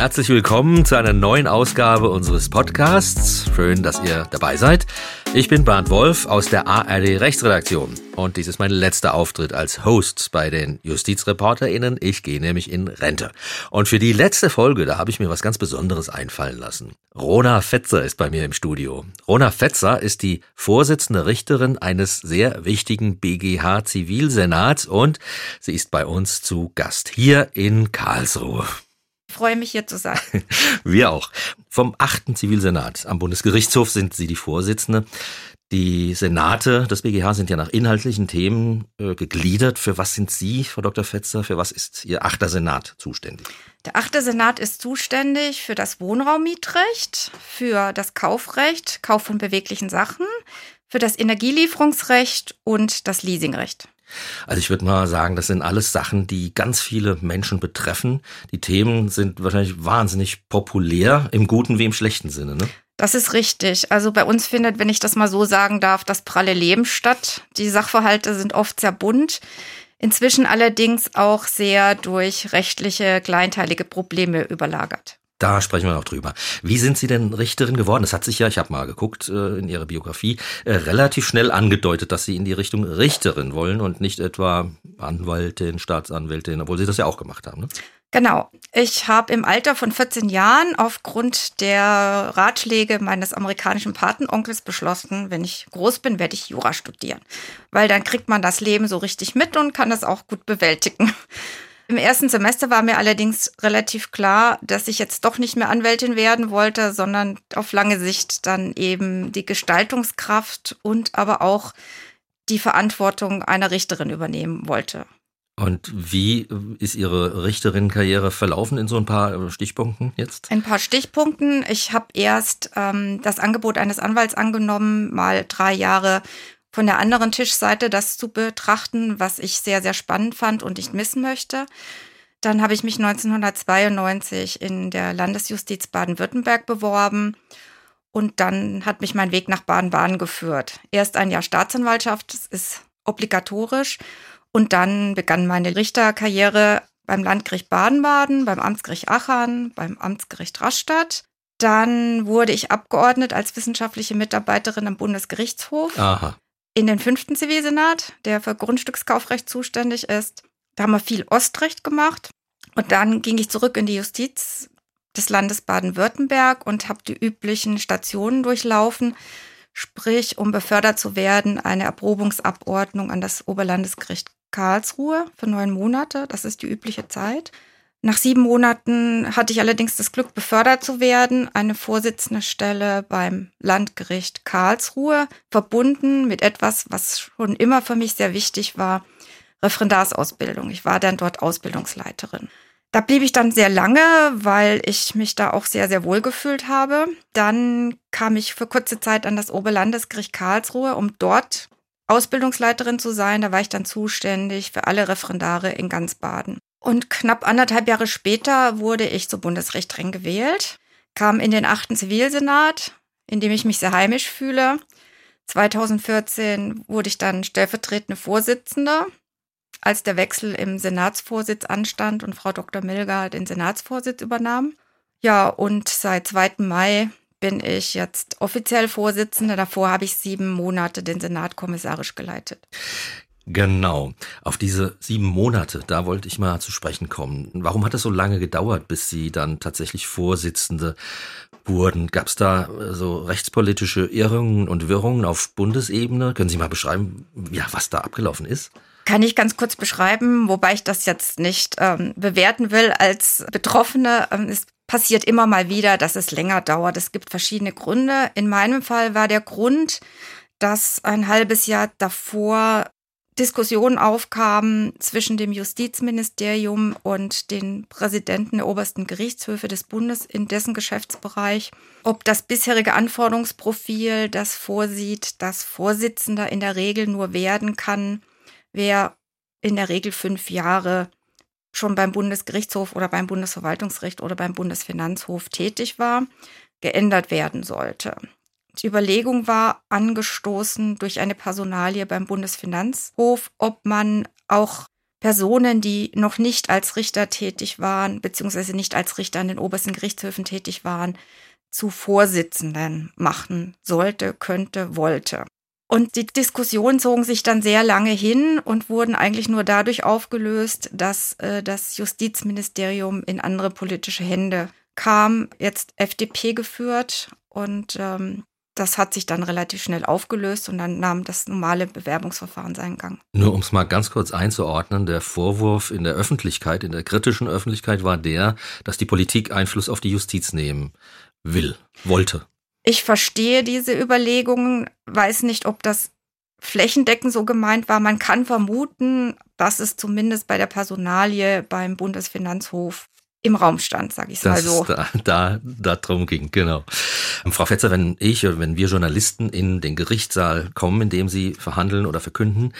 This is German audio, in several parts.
Herzlich willkommen zu einer neuen Ausgabe unseres Podcasts. Schön, dass ihr dabei seid. Ich bin Bernd Wolf aus der ARD Rechtsredaktion und dies ist mein letzter Auftritt als Host bei den JustizreporterInnen. Ich gehe nämlich in Rente. Und für die letzte Folge, da habe ich mir was ganz Besonderes einfallen lassen. Rona Fetzer ist bei mir im Studio. Rona Fetzer ist die Vorsitzende Richterin eines sehr wichtigen BGH Zivilsenats und sie ist bei uns zu Gast hier in Karlsruhe. Ich freue mich hier zu sein. Wir auch. Vom achten Zivilsenat am Bundesgerichtshof sind Sie die Vorsitzende. Die Senate des BGH sind ja nach inhaltlichen Themen äh, gegliedert. Für was sind Sie, Frau Dr. Fetzer, für was ist Ihr achter Senat zuständig? Der achte Senat ist zuständig für das Wohnraummietrecht, für das Kaufrecht, Kauf von beweglichen Sachen, für das Energielieferungsrecht und das Leasingrecht. Also ich würde mal sagen, das sind alles Sachen, die ganz viele Menschen betreffen. Die Themen sind wahrscheinlich wahnsinnig populär, im guten wie im schlechten Sinne. Ne? Das ist richtig. Also bei uns findet, wenn ich das mal so sagen darf, das pralle Leben statt. Die Sachverhalte sind oft sehr bunt. Inzwischen allerdings auch sehr durch rechtliche kleinteilige Probleme überlagert. Da sprechen wir noch drüber. Wie sind Sie denn Richterin geworden? Das hat sich ja, ich habe mal geguckt äh, in Ihrer Biografie, äh, relativ schnell angedeutet, dass Sie in die Richtung Richterin wollen und nicht etwa Anwaltin, Staatsanwältin, obwohl Sie das ja auch gemacht haben. Ne? Genau. Ich habe im Alter von 14 Jahren aufgrund der Ratschläge meines amerikanischen Patenonkels beschlossen, wenn ich groß bin, werde ich Jura studieren. Weil dann kriegt man das Leben so richtig mit und kann es auch gut bewältigen. Im ersten Semester war mir allerdings relativ klar, dass ich jetzt doch nicht mehr Anwältin werden wollte, sondern auf lange Sicht dann eben die Gestaltungskraft und aber auch die Verantwortung einer Richterin übernehmen wollte. Und wie ist Ihre Richterin-Karriere verlaufen in so ein paar Stichpunkten jetzt? Ein paar Stichpunkten. Ich habe erst ähm, das Angebot eines Anwalts angenommen, mal drei Jahre von der anderen Tischseite das zu betrachten, was ich sehr, sehr spannend fand und nicht missen möchte. Dann habe ich mich 1992 in der Landesjustiz Baden-Württemberg beworben und dann hat mich mein Weg nach Baden-Baden geführt. Erst ein Jahr Staatsanwaltschaft, das ist obligatorisch und dann begann meine Richterkarriere beim Landgericht Baden-Baden, beim Amtsgericht Aachen, beim Amtsgericht Rastatt. Dann wurde ich abgeordnet als wissenschaftliche Mitarbeiterin am Bundesgerichtshof. Aha in den fünften Zivilsenat, der für Grundstückskaufrecht zuständig ist. Da haben wir viel Ostrecht gemacht. Und dann ging ich zurück in die Justiz des Landes Baden-Württemberg und habe die üblichen Stationen durchlaufen. Sprich, um befördert zu werden, eine Erprobungsabordnung an das Oberlandesgericht Karlsruhe für neun Monate. Das ist die übliche Zeit. Nach sieben Monaten hatte ich allerdings das Glück, befördert zu werden, eine Vorsitzende Stelle beim Landgericht Karlsruhe, verbunden mit etwas, was schon immer für mich sehr wichtig war, Referendarsausbildung. Ich war dann dort Ausbildungsleiterin. Da blieb ich dann sehr lange, weil ich mich da auch sehr, sehr wohl gefühlt habe. Dann kam ich für kurze Zeit an das Oberlandesgericht Karlsruhe, um dort Ausbildungsleiterin zu sein. Da war ich dann zuständig für alle Referendare in ganz Baden. Und knapp anderthalb Jahre später wurde ich zur Bundesrichterin gewählt, kam in den achten Zivilsenat, in dem ich mich sehr heimisch fühle. 2014 wurde ich dann stellvertretende Vorsitzende, als der Wechsel im Senatsvorsitz anstand und Frau Dr. Milger den Senatsvorsitz übernahm. Ja, und seit 2. Mai bin ich jetzt offiziell Vorsitzende. Davor habe ich sieben Monate den Senat kommissarisch geleitet. Genau. Auf diese sieben Monate, da wollte ich mal zu sprechen kommen. Warum hat es so lange gedauert, bis Sie dann tatsächlich Vorsitzende wurden? Gab es da äh, so rechtspolitische Irrungen und Wirrungen auf Bundesebene? Können Sie mal beschreiben, ja, was da abgelaufen ist? Kann ich ganz kurz beschreiben, wobei ich das jetzt nicht ähm, bewerten will als Betroffene. Ähm, es passiert immer mal wieder, dass es länger dauert. Es gibt verschiedene Gründe. In meinem Fall war der Grund, dass ein halbes Jahr davor Diskussionen aufkamen zwischen dem Justizministerium und den Präsidenten der obersten Gerichtshöfe des Bundes in dessen Geschäftsbereich, ob das bisherige Anforderungsprofil, das vorsieht, dass Vorsitzender in der Regel nur werden kann, wer in der Regel fünf Jahre schon beim Bundesgerichtshof oder beim Bundesverwaltungsgericht oder beim Bundesfinanzhof tätig war, geändert werden sollte. Die Überlegung war angestoßen durch eine Personalie beim Bundesfinanzhof, ob man auch Personen, die noch nicht als Richter tätig waren, beziehungsweise nicht als Richter an den obersten Gerichtshöfen tätig waren, zu Vorsitzenden machen sollte, könnte, wollte. Und die Diskussionen zogen sich dann sehr lange hin und wurden eigentlich nur dadurch aufgelöst, dass äh, das Justizministerium in andere politische Hände kam, jetzt FDP geführt und ähm, das hat sich dann relativ schnell aufgelöst und dann nahm das normale Bewerbungsverfahren seinen Gang. Nur um es mal ganz kurz einzuordnen, der Vorwurf in der Öffentlichkeit, in der kritischen Öffentlichkeit war der, dass die Politik Einfluss auf die Justiz nehmen will, wollte. Ich verstehe diese Überlegungen, weiß nicht, ob das flächendeckend so gemeint war. Man kann vermuten, dass es zumindest bei der Personalie beim Bundesfinanzhof im Raum stand, sage ich mal so. Da, da, da drum ging, genau. Frau Fetzer, wenn ich oder wenn wir Journalisten in den Gerichtssaal kommen, in dem Sie verhandeln oder verkünden,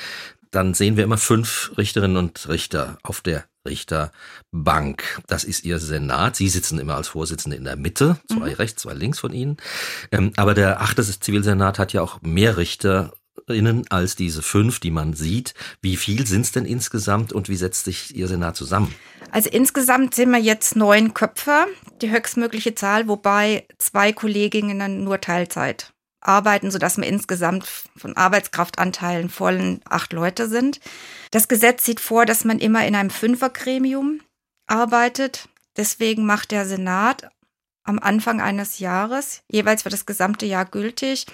dann sehen wir immer fünf Richterinnen und Richter auf der Richterbank. Das ist Ihr Senat. Sie sitzen immer als Vorsitzende in der Mitte, zwei mhm. rechts, zwei links von Ihnen. Ähm, aber der achte Zivilsenat hat ja auch mehr Richter als diese fünf, die man sieht. Wie viel sind es denn insgesamt und wie setzt sich Ihr Senat zusammen? Also insgesamt sind wir jetzt neun Köpfe, die höchstmögliche Zahl, wobei zwei Kolleginnen nur Teilzeit arbeiten, sodass wir insgesamt von Arbeitskraftanteilen vollen acht Leute sind. Das Gesetz sieht vor, dass man immer in einem Fünfergremium arbeitet. Deswegen macht der Senat am Anfang eines Jahres, jeweils für das gesamte Jahr gültig,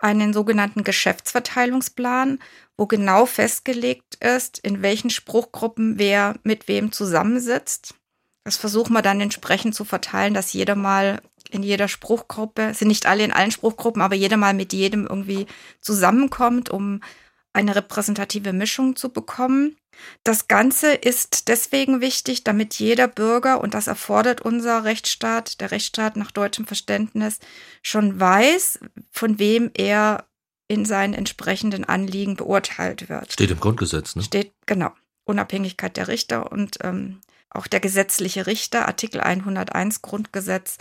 einen sogenannten Geschäftsverteilungsplan, wo genau festgelegt ist, in welchen Spruchgruppen wer mit wem zusammensitzt. Das versuchen wir dann entsprechend zu verteilen, dass jeder mal in jeder Spruchgruppe, sind nicht alle in allen Spruchgruppen, aber jeder mal mit jedem irgendwie zusammenkommt, um eine repräsentative Mischung zu bekommen. Das Ganze ist deswegen wichtig, damit jeder Bürger, und das erfordert unser Rechtsstaat, der Rechtsstaat nach deutschem Verständnis, schon weiß, von wem er in seinen entsprechenden Anliegen beurteilt wird. Steht im Grundgesetz, ne? Steht, genau. Unabhängigkeit der Richter und ähm, auch der gesetzliche Richter, Artikel 101 Grundgesetz,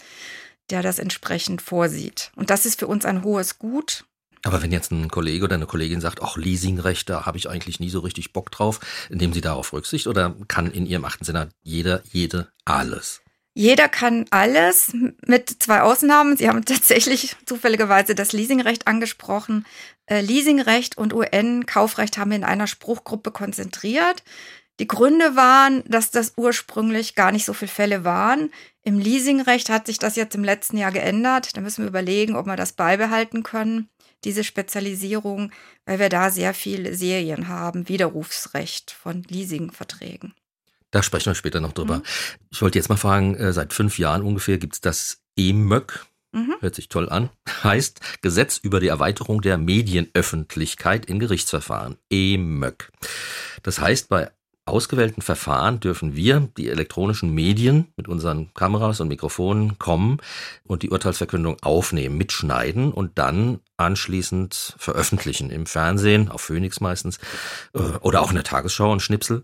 der das entsprechend vorsieht. Und das ist für uns ein hohes Gut. Aber wenn jetzt ein Kollege oder eine Kollegin sagt, auch Leasingrecht, da habe ich eigentlich nie so richtig Bock drauf, nehmen Sie darauf Rücksicht oder kann in Ihrem achten Senat jeder, jede alles? Jeder kann alles mit zwei Ausnahmen. Sie haben tatsächlich zufälligerweise das Leasingrecht angesprochen. Äh, Leasingrecht und UN-Kaufrecht haben wir in einer Spruchgruppe konzentriert. Die Gründe waren, dass das ursprünglich gar nicht so viele Fälle waren. Im Leasingrecht hat sich das jetzt im letzten Jahr geändert. Da müssen wir überlegen, ob wir das beibehalten können, diese Spezialisierung, weil wir da sehr viele Serien haben, Widerrufsrecht von Leasingverträgen. Da sprechen wir später noch drüber. Mhm. Ich wollte jetzt mal fragen, äh, seit fünf Jahren ungefähr gibt es das EMÖC. Mhm. Hört sich toll an. Heißt Gesetz über die Erweiterung der Medienöffentlichkeit in Gerichtsverfahren. EMÖC. Das heißt, bei ausgewählten Verfahren dürfen wir, die elektronischen Medien mit unseren Kameras und Mikrofonen kommen und die Urteilsverkündung aufnehmen, mitschneiden und dann anschließend veröffentlichen. Im Fernsehen, auf Phoenix meistens, äh, oder auch in der Tagesschau und Schnipsel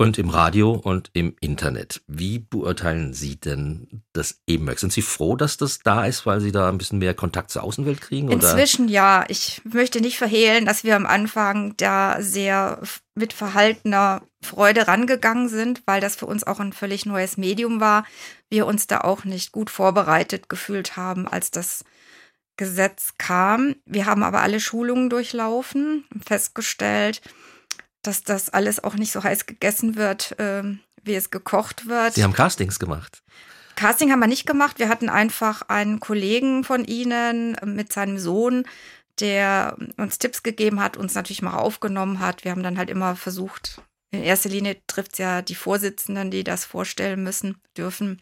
und im Radio und im Internet. Wie beurteilen Sie denn das EMAC? Sind Sie froh, dass das da ist, weil Sie da ein bisschen mehr Kontakt zur Außenwelt kriegen? Oder? Inzwischen ja. Ich möchte nicht verhehlen, dass wir am Anfang da sehr mit verhaltener Freude rangegangen sind, weil das für uns auch ein völlig neues Medium war. Wir uns da auch nicht gut vorbereitet gefühlt haben, als das Gesetz kam. Wir haben aber alle Schulungen durchlaufen, festgestellt, dass das alles auch nicht so heiß gegessen wird, äh, wie es gekocht wird. Sie haben Castings gemacht. Casting haben wir nicht gemacht. Wir hatten einfach einen Kollegen von Ihnen mit seinem Sohn, der uns Tipps gegeben hat, uns natürlich mal aufgenommen hat. Wir haben dann halt immer versucht, in erster Linie trifft es ja die Vorsitzenden, die das vorstellen müssen, dürfen,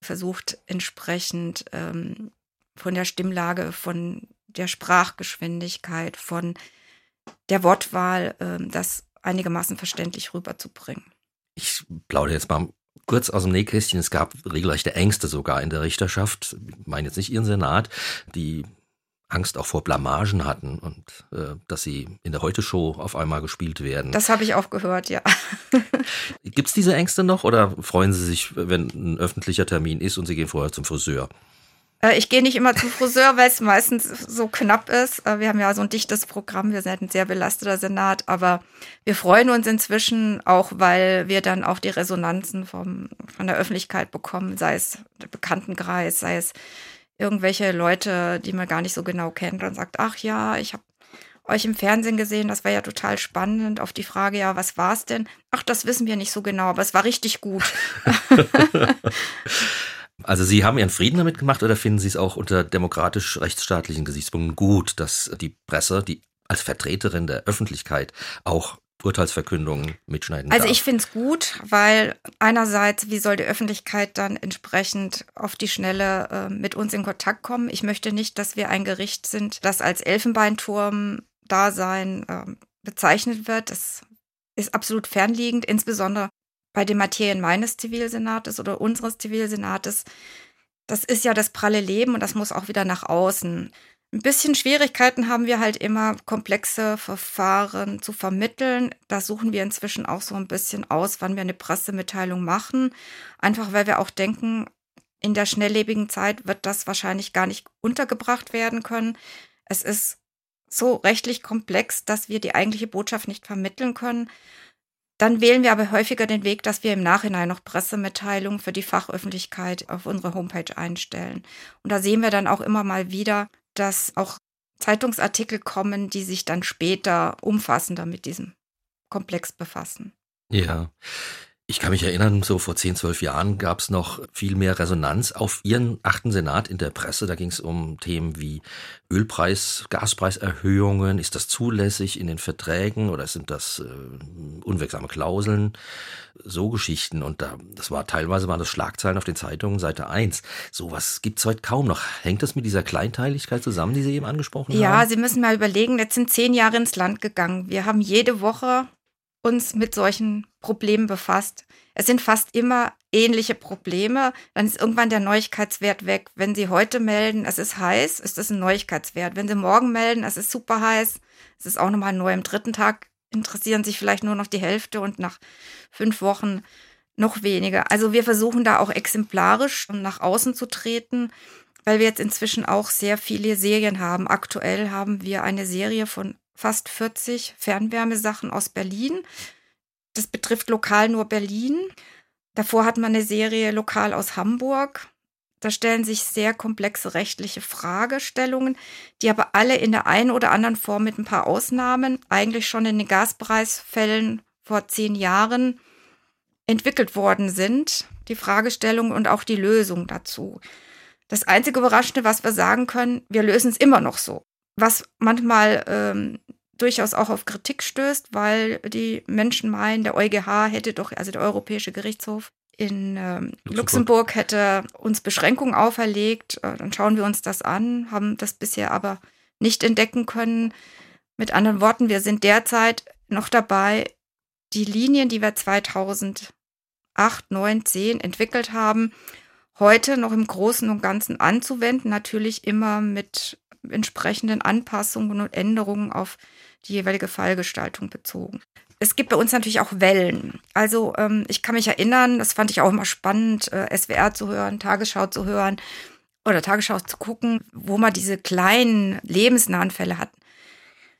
versucht entsprechend ähm, von der Stimmlage, von der Sprachgeschwindigkeit, von der Wortwahl ähm, das einigermaßen verständlich rüberzubringen. Ich plaudere jetzt mal kurz aus dem Nähkästchen. Es gab regelrechte Ängste sogar in der Richterschaft. Ich meine jetzt nicht Ihren Senat. Die Angst auch vor Blamagen hatten und äh, dass sie in der Heute-Show auf einmal gespielt werden. Das habe ich auch gehört, ja. Gibt es diese Ängste noch oder freuen Sie sich, wenn ein öffentlicher Termin ist und Sie gehen vorher zum Friseur? Äh, ich gehe nicht immer zum Friseur, weil es meistens so knapp ist. Äh, wir haben ja so ein dichtes Programm, wir sind ein sehr belasteter Senat, aber wir freuen uns inzwischen auch, weil wir dann auch die Resonanzen vom, von der Öffentlichkeit bekommen, sei es der Bekanntenkreis, sei es irgendwelche Leute, die man gar nicht so genau kennt und sagt, ach ja, ich habe euch im Fernsehen gesehen, das war ja total spannend. Auf die Frage, ja, was war es denn? Ach, das wissen wir nicht so genau, aber es war richtig gut. Also Sie haben Ihren Frieden damit gemacht oder finden Sie es auch unter demokratisch-rechtsstaatlichen Gesichtspunkten gut, dass die Presse, die als Vertreterin der Öffentlichkeit auch Urteilsverkündungen mitschneiden Also darf? ich finde es gut, weil einerseits, wie soll die Öffentlichkeit dann entsprechend auf die Schnelle äh, mit uns in Kontakt kommen? Ich möchte nicht, dass wir ein Gericht sind, das als Elfenbeinturm-Dasein äh, bezeichnet wird. Das ist absolut fernliegend, insbesondere bei den Materien meines Zivilsenates oder unseres Zivilsenates, das ist ja das pralle Leben und das muss auch wieder nach außen. Ein bisschen Schwierigkeiten haben wir halt immer, komplexe Verfahren zu vermitteln. Da suchen wir inzwischen auch so ein bisschen aus, wann wir eine Pressemitteilung machen. Einfach weil wir auch denken, in der schnelllebigen Zeit wird das wahrscheinlich gar nicht untergebracht werden können. Es ist so rechtlich komplex, dass wir die eigentliche Botschaft nicht vermitteln können. Dann wählen wir aber häufiger den Weg, dass wir im Nachhinein noch Pressemitteilungen für die Fachöffentlichkeit auf unsere Homepage einstellen. Und da sehen wir dann auch immer mal wieder, dass auch Zeitungsartikel kommen, die sich dann später umfassender mit diesem Komplex befassen. Ja. Ich kann mich erinnern, so vor 10, 12 Jahren gab es noch viel mehr Resonanz auf Ihren achten Senat in der Presse. Da ging es um Themen wie Ölpreis, Gaspreiserhöhungen. Ist das zulässig in den Verträgen oder sind das äh, unwirksame Klauseln? So Geschichten. Und da, das war teilweise waren das Schlagzeilen auf den Zeitungen, Seite 1. Sowas gibt es heute kaum noch. Hängt das mit dieser Kleinteiligkeit zusammen, die Sie eben angesprochen ja, haben? Ja, Sie müssen mal überlegen, jetzt sind zehn Jahre ins Land gegangen. Wir haben jede Woche uns mit solchen Problemen befasst. Es sind fast immer ähnliche Probleme. Dann ist irgendwann der Neuigkeitswert weg. Wenn Sie heute melden, es ist heiß, ist das ein Neuigkeitswert. Wenn Sie morgen melden, es ist super heiß, es ist auch nochmal neu. Am dritten Tag interessieren sich vielleicht nur noch die Hälfte und nach fünf Wochen noch weniger. Also wir versuchen da auch exemplarisch nach außen zu treten, weil wir jetzt inzwischen auch sehr viele Serien haben. Aktuell haben wir eine Serie von fast 40 Fernwärmesachen aus Berlin. Das betrifft lokal nur Berlin. Davor hat man eine Serie lokal aus Hamburg. Da stellen sich sehr komplexe rechtliche Fragestellungen, die aber alle in der einen oder anderen Form mit ein paar Ausnahmen eigentlich schon in den Gaspreisfällen vor zehn Jahren entwickelt worden sind. Die Fragestellung und auch die Lösung dazu. Das einzige Überraschende, was wir sagen können, wir lösen es immer noch so was manchmal ähm, durchaus auch auf Kritik stößt, weil die Menschen meinen, der EuGH hätte doch, also der Europäische Gerichtshof in ähm, Luxemburg. Luxemburg. hätte uns Beschränkungen auferlegt. Äh, dann schauen wir uns das an, haben das bisher aber nicht entdecken können. Mit anderen Worten, wir sind derzeit noch dabei, die Linien, die wir 2008, 9, 10 entwickelt haben, heute noch im Großen und Ganzen anzuwenden. Natürlich immer mit entsprechenden Anpassungen und Änderungen auf die jeweilige Fallgestaltung bezogen. Es gibt bei uns natürlich auch Wellen. Also ähm, ich kann mich erinnern, das fand ich auch immer spannend, äh, SWR zu hören, Tagesschau zu hören oder Tagesschau zu gucken, wo man diese kleinen lebensnahen Fälle hat.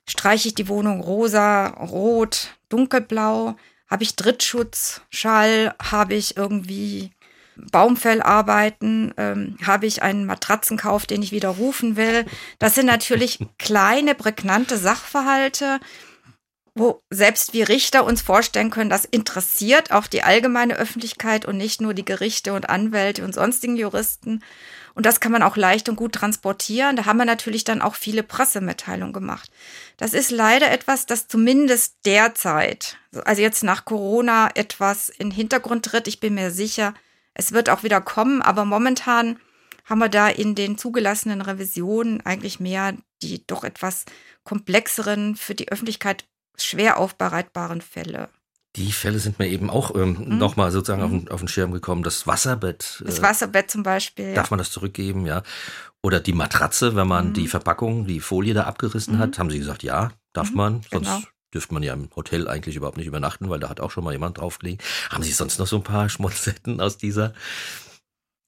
Streiche ich die Wohnung rosa, rot, dunkelblau? Habe ich Drittschutz, Schall? Habe ich irgendwie Baumfell arbeiten, ähm, habe ich einen Matratzenkauf, den ich widerrufen will. Das sind natürlich kleine, prägnante Sachverhalte, wo selbst wir Richter uns vorstellen können, das interessiert auch die allgemeine Öffentlichkeit und nicht nur die Gerichte und Anwälte und sonstigen Juristen. Und das kann man auch leicht und gut transportieren. Da haben wir natürlich dann auch viele Pressemitteilungen gemacht. Das ist leider etwas, das zumindest derzeit, also jetzt nach Corona, etwas in den Hintergrund tritt. Ich bin mir sicher, es wird auch wieder kommen, aber momentan haben wir da in den zugelassenen Revisionen eigentlich mehr die doch etwas komplexeren, für die Öffentlichkeit schwer aufbereitbaren Fälle. Die Fälle sind mir eben auch ähm, mhm. nochmal sozusagen mhm. auf, den, auf, den, Schirm gekommen. Das Wasserbett. Das äh, Wasserbett zum Beispiel. Darf man das zurückgeben, ja? Oder die Matratze, wenn man mhm. die Verpackung, die Folie da abgerissen hat, mhm. haben sie gesagt, ja, darf mhm. man. Sonst genau. Dürfte man ja im Hotel eigentlich überhaupt nicht übernachten, weil da hat auch schon mal jemand draufgelegt. Haben Sie sonst noch so ein paar Schmolzetten aus dieser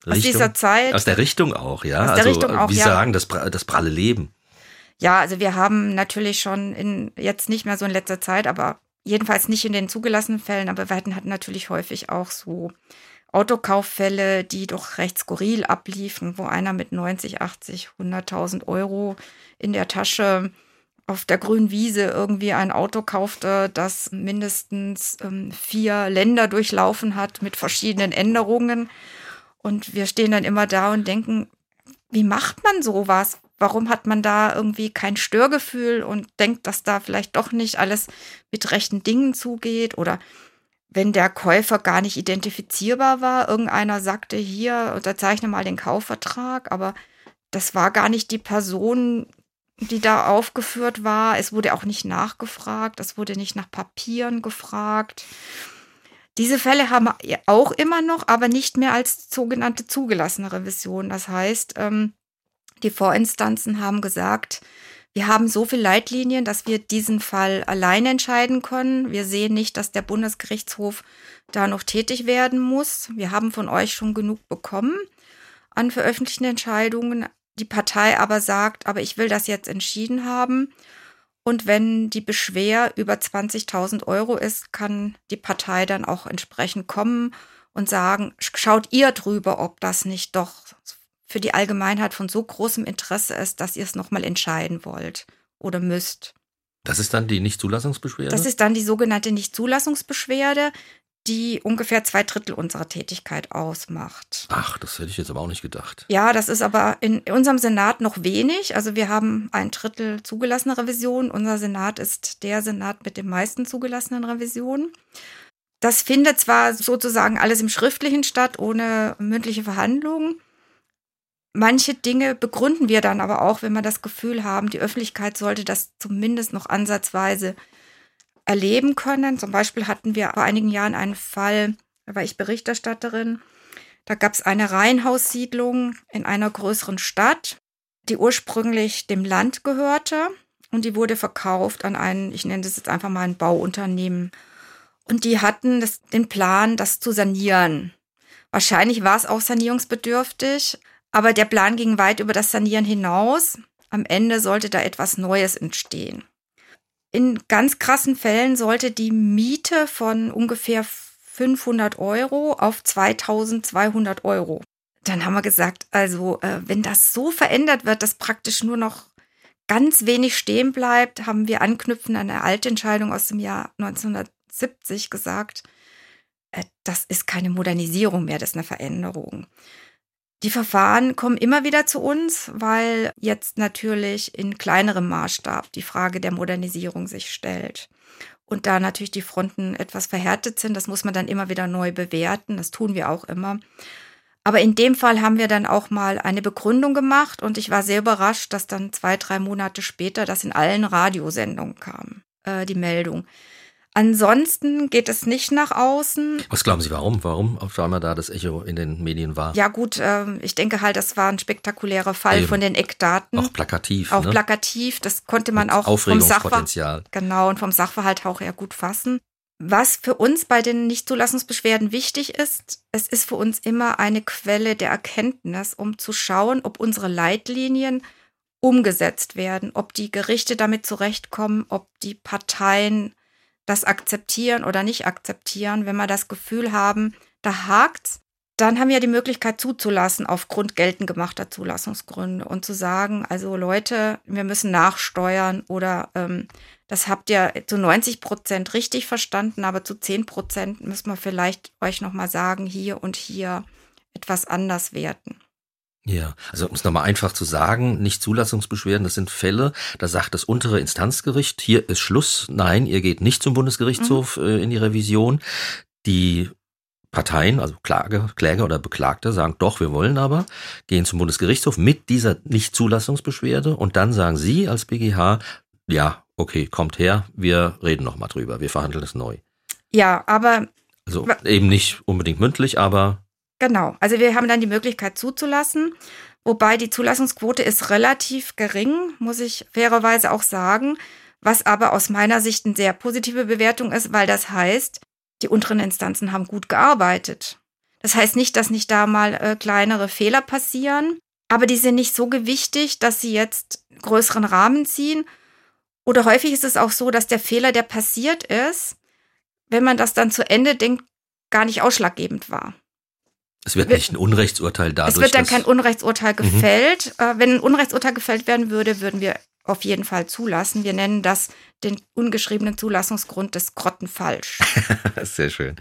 aus Richtung? dieser Zeit? Aus der Richtung auch, ja. Aus der also, Richtung auch, wie ja. sagen, das, das pralle Leben. Ja, also wir haben natürlich schon in, jetzt nicht mehr so in letzter Zeit, aber jedenfalls nicht in den zugelassenen Fällen, aber wir hatten, hatten natürlich häufig auch so Autokauffälle, die doch recht skurril abliefen, wo einer mit 90, 80, 100.000 Euro in der Tasche auf der grünen Wiese irgendwie ein Auto kaufte, das mindestens ähm, vier Länder durchlaufen hat mit verschiedenen Änderungen. Und wir stehen dann immer da und denken, wie macht man sowas? Warum hat man da irgendwie kein Störgefühl und denkt, dass da vielleicht doch nicht alles mit rechten Dingen zugeht? Oder wenn der Käufer gar nicht identifizierbar war, irgendeiner sagte hier, unterzeichne mal den Kaufvertrag, aber das war gar nicht die Person, die da aufgeführt war. Es wurde auch nicht nachgefragt, es wurde nicht nach Papieren gefragt. Diese Fälle haben wir auch immer noch, aber nicht mehr als sogenannte zugelassene Revision. Das heißt, ähm, die Vorinstanzen haben gesagt, wir haben so viele Leitlinien, dass wir diesen Fall allein entscheiden können. Wir sehen nicht, dass der Bundesgerichtshof da noch tätig werden muss. Wir haben von euch schon genug bekommen an veröffentlichten Entscheidungen. Die Partei aber sagt, aber ich will das jetzt entschieden haben. Und wenn die Beschwer über 20.000 Euro ist, kann die Partei dann auch entsprechend kommen und sagen, schaut ihr drüber, ob das nicht doch für die Allgemeinheit von so großem Interesse ist, dass ihr es nochmal entscheiden wollt oder müsst. Das ist dann die Nichtzulassungsbeschwerde? Das ist dann die sogenannte Nichtzulassungsbeschwerde, die ungefähr zwei Drittel unserer Tätigkeit ausmacht. Ach, das hätte ich jetzt aber auch nicht gedacht. Ja, das ist aber in unserem Senat noch wenig. Also wir haben ein Drittel zugelassene Revision. Unser Senat ist der Senat mit den meisten zugelassenen Revisionen. Das findet zwar sozusagen alles im Schriftlichen statt, ohne mündliche Verhandlungen. Manche Dinge begründen wir dann aber auch, wenn wir das Gefühl haben, die Öffentlichkeit sollte das zumindest noch ansatzweise erleben können. Zum Beispiel hatten wir vor einigen Jahren einen Fall, da war ich Berichterstatterin. Da gab es eine Reihenhaussiedlung in einer größeren Stadt, die ursprünglich dem Land gehörte und die wurde verkauft an einen, ich nenne das jetzt einfach mal ein Bauunternehmen. Und die hatten das, den Plan, das zu sanieren. Wahrscheinlich war es auch sanierungsbedürftig, aber der Plan ging weit über das Sanieren hinaus. Am Ende sollte da etwas Neues entstehen. In ganz krassen Fällen sollte die Miete von ungefähr 500 Euro auf 2200 Euro. Dann haben wir gesagt, also äh, wenn das so verändert wird, dass praktisch nur noch ganz wenig stehen bleibt, haben wir anknüpfend an eine alte Entscheidung aus dem Jahr 1970 gesagt, äh, das ist keine Modernisierung mehr, das ist eine Veränderung. Die Verfahren kommen immer wieder zu uns, weil jetzt natürlich in kleinerem Maßstab die Frage der Modernisierung sich stellt. Und da natürlich die Fronten etwas verhärtet sind, das muss man dann immer wieder neu bewerten. Das tun wir auch immer. Aber in dem Fall haben wir dann auch mal eine Begründung gemacht und ich war sehr überrascht, dass dann zwei, drei Monate später das in allen Radiosendungen kam, äh, die Meldung. Ansonsten geht es nicht nach außen. Was glauben Sie, warum? Warum auf einmal da das Echo in den Medien war? Ja gut, äh, ich denke halt, das war ein spektakulärer Fall Eben. von den Eckdaten. Auch plakativ. Auch ne? plakativ, das konnte man Mit auch vom Sachverhalt, genau, und vom Sachverhalt auch eher gut fassen. Was für uns bei den Nichtzulassungsbeschwerden wichtig ist, es ist für uns immer eine Quelle der Erkenntnis, um zu schauen, ob unsere Leitlinien umgesetzt werden, ob die Gerichte damit zurechtkommen, ob die Parteien das akzeptieren oder nicht akzeptieren, wenn wir das Gefühl haben, da hakt's, dann haben wir die Möglichkeit zuzulassen aufgrund geltend gemachter Zulassungsgründe und zu sagen, also Leute, wir müssen nachsteuern oder ähm, das habt ihr zu 90 Prozent richtig verstanden, aber zu 10 Prozent müssen wir vielleicht euch nochmal sagen, hier und hier etwas anders werten. Ja, also um es nochmal einfach zu sagen, nicht Zulassungsbeschwerden, das sind Fälle, da sagt das untere Instanzgericht, hier ist Schluss, nein, ihr geht nicht zum Bundesgerichtshof mhm. äh, in die Revision. Die Parteien, also Klage, Kläger oder Beklagte, sagen doch, wir wollen aber, gehen zum Bundesgerichtshof mit dieser Nichtzulassungsbeschwerde und dann sagen Sie als BGH, ja, okay, kommt her, wir reden nochmal drüber, wir verhandeln es neu. Ja, aber. Also eben nicht unbedingt mündlich, aber. Genau. Also wir haben dann die Möglichkeit zuzulassen. Wobei die Zulassungsquote ist relativ gering, muss ich fairerweise auch sagen, was aber aus meiner Sicht eine sehr positive Bewertung ist, weil das heißt, die unteren Instanzen haben gut gearbeitet. Das heißt nicht, dass nicht da mal äh, kleinere Fehler passieren, aber die sind nicht so gewichtig, dass sie jetzt größeren Rahmen ziehen. Oder häufig ist es auch so, dass der Fehler, der passiert ist, wenn man das dann zu Ende denkt, gar nicht ausschlaggebend war. Es wird nicht ein Unrechtsurteil dadurch. Es wird dann kein Unrechtsurteil mhm. gefällt. Mhm. wenn ein Unrechtsurteil gefällt werden würde, würden wir auf jeden Fall zulassen. Wir nennen das den ungeschriebenen Zulassungsgrund des Grottenfalsch. Sehr schön.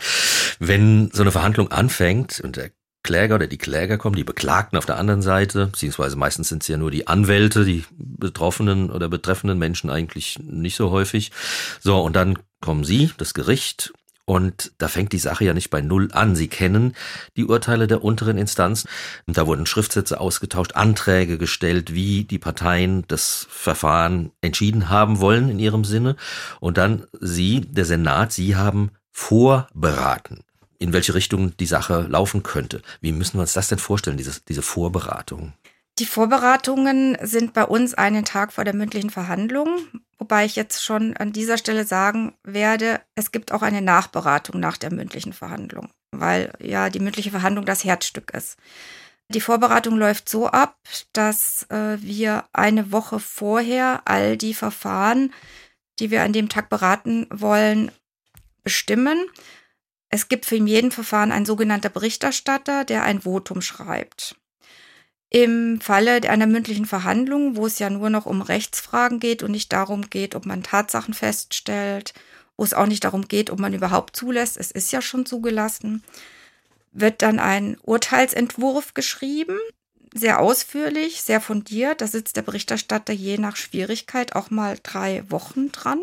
Wenn so eine Verhandlung anfängt und der Kläger oder die Kläger kommen, die Beklagten auf der anderen Seite, beziehungsweise meistens sind es ja nur die Anwälte, die betroffenen oder betreffenden Menschen eigentlich nicht so häufig. So, und dann kommen sie, das Gericht, und da fängt die Sache ja nicht bei Null an. Sie kennen die Urteile der unteren Instanz. Da wurden Schriftsätze ausgetauscht, Anträge gestellt, wie die Parteien das Verfahren entschieden haben wollen in ihrem Sinne. Und dann Sie, der Senat, Sie haben vorberaten, in welche Richtung die Sache laufen könnte. Wie müssen wir uns das denn vorstellen, diese, diese Vorberatung? Die Vorberatungen sind bei uns einen Tag vor der mündlichen Verhandlung, wobei ich jetzt schon an dieser Stelle sagen werde, es gibt auch eine Nachberatung nach der mündlichen Verhandlung, weil ja die mündliche Verhandlung das Herzstück ist. Die Vorbereitung läuft so ab, dass äh, wir eine Woche vorher all die Verfahren, die wir an dem Tag beraten wollen, bestimmen. Es gibt für jeden Verfahren einen sogenannten Berichterstatter, der ein Votum schreibt. Im Falle einer mündlichen Verhandlung, wo es ja nur noch um Rechtsfragen geht und nicht darum geht, ob man Tatsachen feststellt, wo es auch nicht darum geht, ob man überhaupt zulässt, es ist ja schon zugelassen, wird dann ein Urteilsentwurf geschrieben, sehr ausführlich, sehr fundiert. Da sitzt der Berichterstatter je nach Schwierigkeit auch mal drei Wochen dran,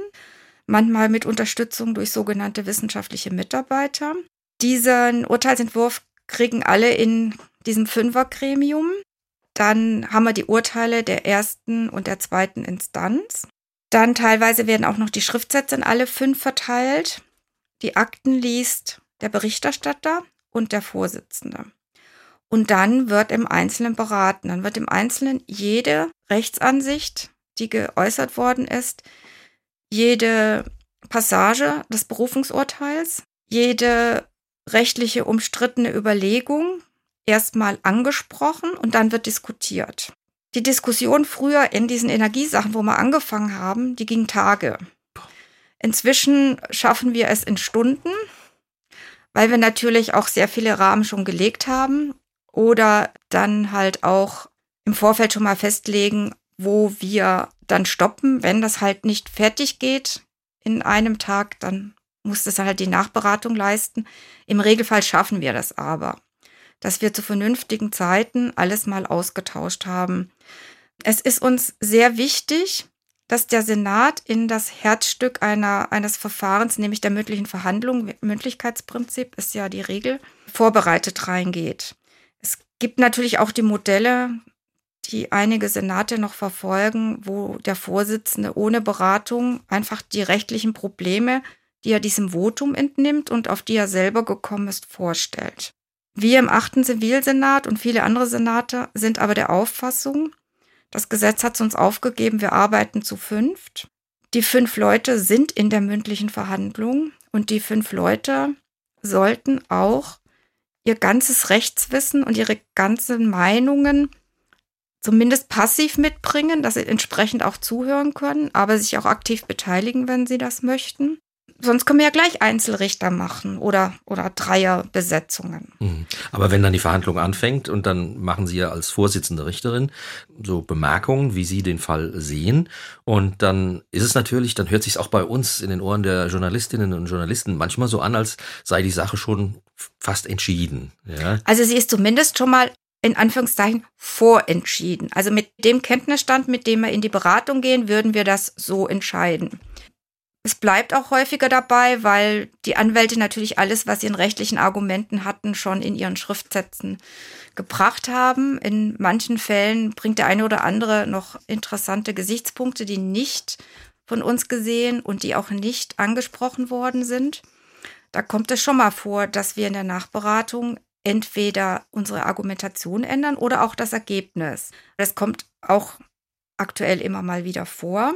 manchmal mit Unterstützung durch sogenannte wissenschaftliche Mitarbeiter. Diesen Urteilsentwurf kriegen alle in diesem Fünfergremium. Dann haben wir die Urteile der ersten und der zweiten Instanz. Dann teilweise werden auch noch die Schriftsätze in alle fünf verteilt. Die Akten liest der Berichterstatter und der Vorsitzende. Und dann wird im Einzelnen beraten. Dann wird im Einzelnen jede Rechtsansicht, die geäußert worden ist, jede Passage des Berufungsurteils, jede rechtliche umstrittene Überlegung, erstmal angesprochen und dann wird diskutiert. Die Diskussion früher in diesen Energiesachen, wo wir angefangen haben, die ging Tage. Inzwischen schaffen wir es in Stunden, weil wir natürlich auch sehr viele Rahmen schon gelegt haben oder dann halt auch im Vorfeld schon mal festlegen, wo wir dann stoppen. Wenn das halt nicht fertig geht in einem Tag, dann muss das halt die Nachberatung leisten. Im Regelfall schaffen wir das aber dass wir zu vernünftigen Zeiten alles mal ausgetauscht haben. Es ist uns sehr wichtig, dass der Senat in das Herzstück einer, eines Verfahrens, nämlich der mündlichen Verhandlung, Mündlichkeitsprinzip ist ja die Regel, vorbereitet reingeht. Es gibt natürlich auch die Modelle, die einige Senate noch verfolgen, wo der Vorsitzende ohne Beratung einfach die rechtlichen Probleme, die er diesem Votum entnimmt und auf die er selber gekommen ist, vorstellt. Wir im achten Zivilsenat und viele andere Senate sind aber der Auffassung, das Gesetz hat es uns aufgegeben, wir arbeiten zu fünft. Die fünf Leute sind in der mündlichen Verhandlung und die fünf Leute sollten auch ihr ganzes Rechtswissen und ihre ganzen Meinungen zumindest passiv mitbringen, dass sie entsprechend auch zuhören können, aber sich auch aktiv beteiligen, wenn sie das möchten sonst können wir ja gleich Einzelrichter machen oder, oder Dreierbesetzungen. Mhm. Aber wenn dann die Verhandlung anfängt und dann machen Sie ja als Vorsitzende Richterin so Bemerkungen, wie Sie den Fall sehen. Und dann ist es natürlich, dann hört sich auch bei uns in den Ohren der Journalistinnen und Journalisten manchmal so an, als sei die Sache schon fast entschieden. Ja? Also sie ist zumindest schon mal in Anführungszeichen vorentschieden. Also mit dem Kenntnisstand, mit dem wir in die Beratung gehen, würden wir das so entscheiden. Es bleibt auch häufiger dabei, weil die Anwälte natürlich alles, was sie in rechtlichen Argumenten hatten, schon in ihren Schriftsätzen gebracht haben. In manchen Fällen bringt der eine oder andere noch interessante Gesichtspunkte, die nicht von uns gesehen und die auch nicht angesprochen worden sind. Da kommt es schon mal vor, dass wir in der Nachberatung entweder unsere Argumentation ändern oder auch das Ergebnis. Das kommt auch aktuell immer mal wieder vor.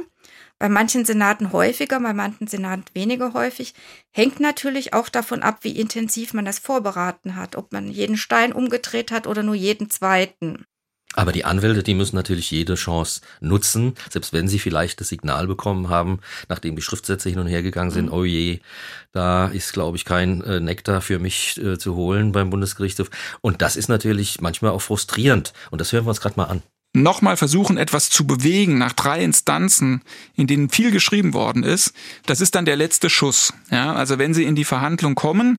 Bei manchen Senaten häufiger, bei manchen Senaten weniger häufig. Hängt natürlich auch davon ab, wie intensiv man das vorberaten hat, ob man jeden Stein umgedreht hat oder nur jeden zweiten. Aber die Anwälte, die müssen natürlich jede Chance nutzen, selbst wenn sie vielleicht das Signal bekommen haben, nachdem die Schriftsätze hin und her gegangen sind, mhm. oh je, da ist, glaube ich, kein äh, Nektar für mich äh, zu holen beim Bundesgerichtshof. Und das ist natürlich manchmal auch frustrierend. Und das hören wir uns gerade mal an nochmal versuchen, etwas zu bewegen nach drei Instanzen, in denen viel geschrieben worden ist, das ist dann der letzte Schuss. Ja, also wenn Sie in die Verhandlung kommen,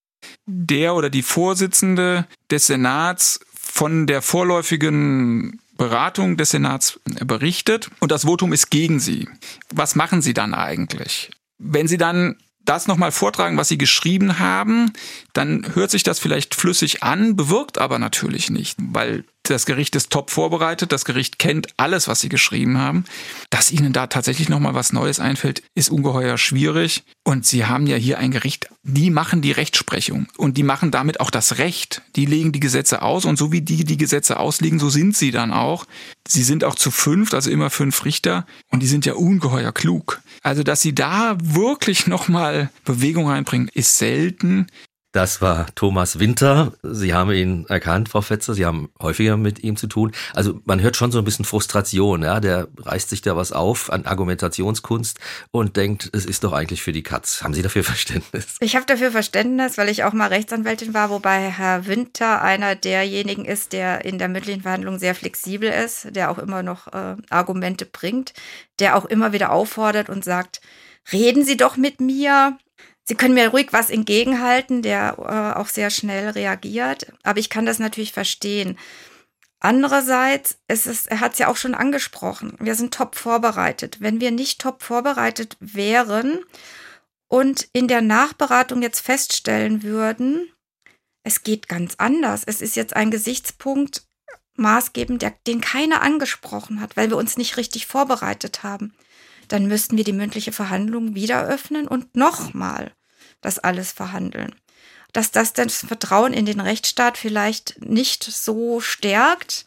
der oder die Vorsitzende des Senats von der vorläufigen Beratung des Senats berichtet und das Votum ist gegen Sie. Was machen Sie dann eigentlich? Wenn Sie dann das nochmal vortragen, was Sie geschrieben haben, dann hört sich das vielleicht flüssig an, bewirkt aber natürlich nicht, weil das Gericht ist top vorbereitet, das Gericht kennt alles, was sie geschrieben haben. Dass ihnen da tatsächlich nochmal was Neues einfällt, ist ungeheuer schwierig. Und sie haben ja hier ein Gericht, die machen die Rechtsprechung und die machen damit auch das Recht. Die legen die Gesetze aus und so wie die die Gesetze auslegen, so sind sie dann auch. Sie sind auch zu fünft, also immer fünf Richter und die sind ja ungeheuer klug. Also, dass sie da wirklich nochmal Bewegung reinbringen, ist selten. Das war Thomas Winter. Sie haben ihn erkannt, Frau Fetzer. Sie haben häufiger mit ihm zu tun. Also man hört schon so ein bisschen Frustration. Ja, der reißt sich da was auf an Argumentationskunst und denkt, es ist doch eigentlich für die Katz. Haben Sie dafür Verständnis? Ich habe dafür Verständnis, weil ich auch mal Rechtsanwältin war, wobei Herr Winter einer derjenigen ist, der in der mündlichen Verhandlung sehr flexibel ist, der auch immer noch äh, Argumente bringt, der auch immer wieder auffordert und sagt, reden Sie doch mit mir Sie können mir ruhig was entgegenhalten, der äh, auch sehr schnell reagiert, aber ich kann das natürlich verstehen. Andererseits, es ist, er hat es ja auch schon angesprochen, wir sind top vorbereitet. Wenn wir nicht top vorbereitet wären und in der Nachberatung jetzt feststellen würden, es geht ganz anders, es ist jetzt ein Gesichtspunkt maßgebend, der, den keiner angesprochen hat, weil wir uns nicht richtig vorbereitet haben, dann müssten wir die mündliche Verhandlung wieder öffnen und nochmal das alles verhandeln. Dass das das Vertrauen in den Rechtsstaat vielleicht nicht so stärkt,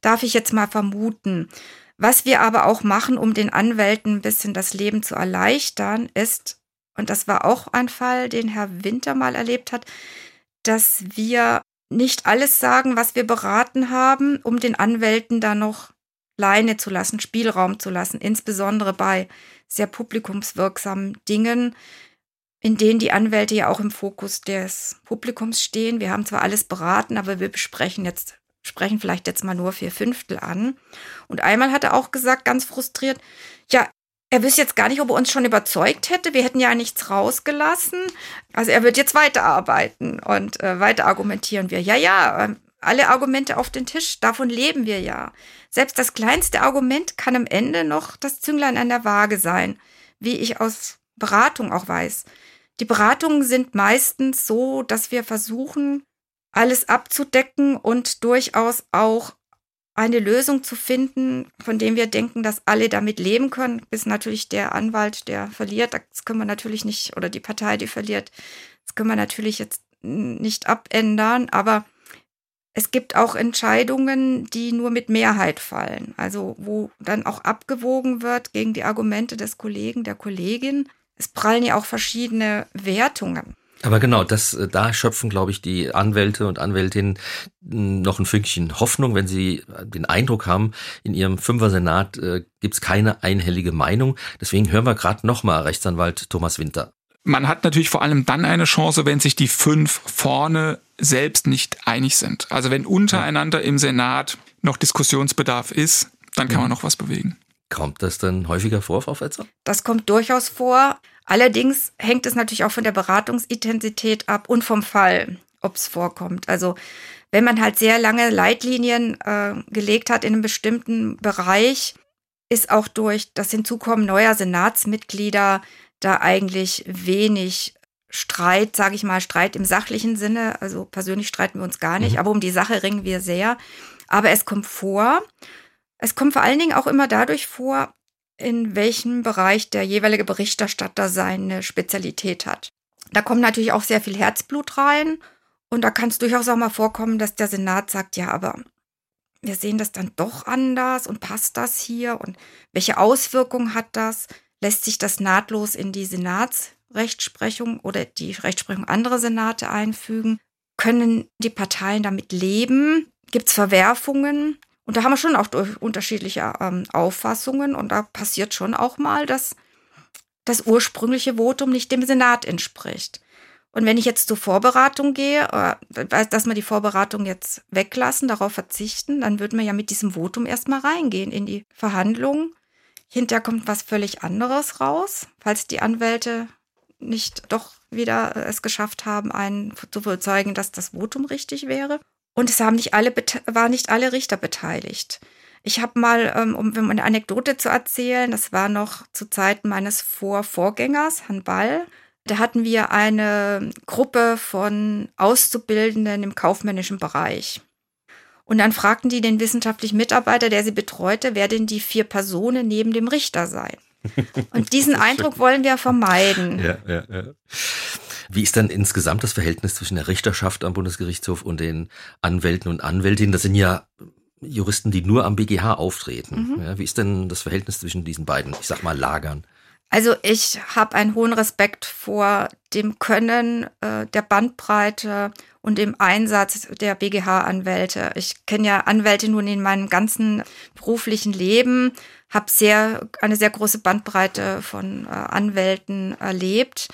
darf ich jetzt mal vermuten. Was wir aber auch machen, um den Anwälten ein bisschen das Leben zu erleichtern, ist, und das war auch ein Fall, den Herr Winter mal erlebt hat, dass wir nicht alles sagen, was wir beraten haben, um den Anwälten da noch Leine zu lassen, Spielraum zu lassen, insbesondere bei sehr publikumswirksamen Dingen, in denen die Anwälte ja auch im Fokus des Publikums stehen. Wir haben zwar alles beraten, aber wir besprechen jetzt, sprechen vielleicht jetzt mal nur vier Fünftel an. Und einmal hat er auch gesagt, ganz frustriert, ja, er wüsste jetzt gar nicht, ob er uns schon überzeugt hätte. Wir hätten ja nichts rausgelassen. Also er wird jetzt weiterarbeiten und äh, weiter argumentieren wir. Ja, ja, ähm, alle Argumente auf den Tisch, davon leben wir ja. Selbst das kleinste Argument kann am Ende noch das Zünglein an der Waage sein, wie ich aus Beratung auch weiß. Die Beratungen sind meistens so, dass wir versuchen, alles abzudecken und durchaus auch eine Lösung zu finden, von dem wir denken, dass alle damit leben können, bis natürlich der Anwalt, der verliert, das können wir natürlich nicht, oder die Partei, die verliert, das können wir natürlich jetzt nicht abändern, aber es gibt auch Entscheidungen, die nur mit Mehrheit fallen, also wo dann auch abgewogen wird gegen die Argumente des Kollegen, der Kollegin. Es prallen ja auch verschiedene Wertungen. Aber genau, das, äh, da schöpfen, glaube ich, die Anwälte und Anwältinnen noch ein Fünkchen Hoffnung, wenn sie den Eindruck haben, in ihrem Fünfer-Senat äh, gibt es keine einhellige Meinung. Deswegen hören wir gerade nochmal Rechtsanwalt Thomas Winter. Man hat natürlich vor allem dann eine Chance, wenn sich die fünf vorne selbst nicht einig sind. Also wenn untereinander im Senat noch Diskussionsbedarf ist, dann kann man noch was bewegen. Kommt das denn häufiger vor, Frau Fetzer? Das kommt durchaus vor. Allerdings hängt es natürlich auch von der Beratungsintensität ab und vom Fall, ob es vorkommt. Also wenn man halt sehr lange Leitlinien äh, gelegt hat in einem bestimmten Bereich, ist auch durch das Hinzukommen neuer Senatsmitglieder da eigentlich wenig Streit, sage ich mal, Streit im sachlichen Sinne. Also persönlich streiten wir uns gar nicht, mhm. aber um die Sache ringen wir sehr. Aber es kommt vor. Es kommt vor allen Dingen auch immer dadurch vor, in welchem Bereich der jeweilige Berichterstatter seine Spezialität hat. Da kommt natürlich auch sehr viel Herzblut rein. Und da kann es durchaus auch mal vorkommen, dass der Senat sagt, ja, aber wir sehen das dann doch anders und passt das hier und welche Auswirkungen hat das? Lässt sich das nahtlos in die Senatsrechtsprechung oder die Rechtsprechung anderer Senate einfügen? Können die Parteien damit leben? Gibt es Verwerfungen? Und da haben wir schon auch unterschiedliche ähm, Auffassungen und da passiert schon auch mal, dass das ursprüngliche Votum nicht dem Senat entspricht. Und wenn ich jetzt zur Vorbereitung gehe, äh, dass wir die Vorbereitung jetzt weglassen, darauf verzichten, dann würden wir ja mit diesem Votum erstmal reingehen in die Verhandlungen. Hinterher kommt was völlig anderes raus, falls die Anwälte nicht doch wieder äh, es geschafft haben, einen zu überzeugen, dass das Votum richtig wäre. Und es haben nicht alle, waren nicht alle Richter beteiligt. Ich habe mal, ähm, um eine Anekdote zu erzählen, das war noch zu Zeiten meines Vorvorgängers, Herrn Ball, da hatten wir eine Gruppe von Auszubildenden im kaufmännischen Bereich. Und dann fragten die den wissenschaftlichen Mitarbeiter, der sie betreute, wer denn die vier Personen neben dem Richter seien. Und diesen Eindruck wollen wir vermeiden. Ja, ja, ja. Wie ist dann insgesamt das Verhältnis zwischen der Richterschaft am Bundesgerichtshof und den Anwälten und Anwältinnen? Das sind ja Juristen, die nur am BGH auftreten. Mhm. Ja, wie ist denn das Verhältnis zwischen diesen beiden, ich sag mal, Lagern? Also ich habe einen hohen Respekt vor dem Können äh, der Bandbreite und dem Einsatz der BGH-Anwälte. Ich kenne ja Anwälte nun in meinem ganzen beruflichen Leben, habe sehr eine sehr große Bandbreite von äh, Anwälten erlebt.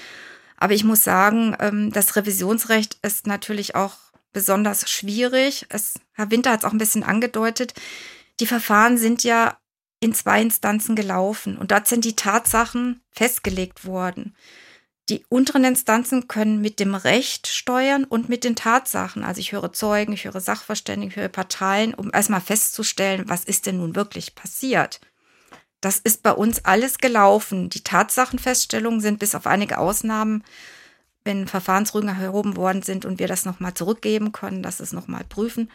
Aber ich muss sagen, ähm, das Revisionsrecht ist natürlich auch besonders schwierig. Es, Herr Winter hat es auch ein bisschen angedeutet. Die Verfahren sind ja in zwei Instanzen gelaufen und dort sind die Tatsachen festgelegt worden. Die unteren Instanzen können mit dem Recht steuern und mit den Tatsachen. Also ich höre Zeugen, ich höre Sachverständigen, ich höre Parteien, um erstmal festzustellen, was ist denn nun wirklich passiert. Das ist bei uns alles gelaufen. Die Tatsachenfeststellungen sind bis auf einige Ausnahmen, wenn Verfahrensrügen erhoben worden sind und wir das nochmal zurückgeben können, das es nochmal prüfen,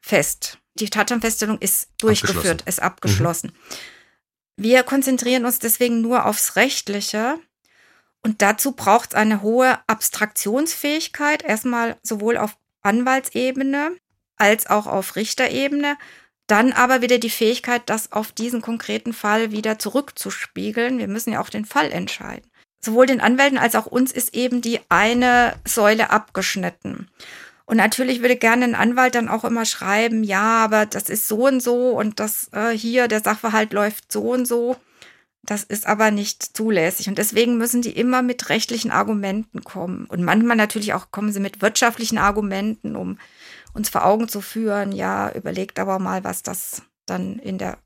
fest. Die Tatsachenfeststellung ist durchgeführt, ist abgeschlossen. Mhm. Wir konzentrieren uns deswegen nur aufs Rechtliche. Und dazu braucht es eine hohe Abstraktionsfähigkeit, erstmal sowohl auf Anwaltsebene als auch auf Richterebene. Dann aber wieder die Fähigkeit, das auf diesen konkreten Fall wieder zurückzuspiegeln. Wir müssen ja auch den Fall entscheiden. Sowohl den Anwälten als auch uns ist eben die eine Säule abgeschnitten. Und natürlich würde gerne ein Anwalt dann auch immer schreiben, ja, aber das ist so und so und das äh, hier, der Sachverhalt läuft so und so. Das ist aber nicht zulässig. Und deswegen müssen die immer mit rechtlichen Argumenten kommen. Und manchmal natürlich auch kommen sie mit wirtschaftlichen Argumenten, um uns vor Augen zu führen, ja, überlegt aber mal, was das dann in der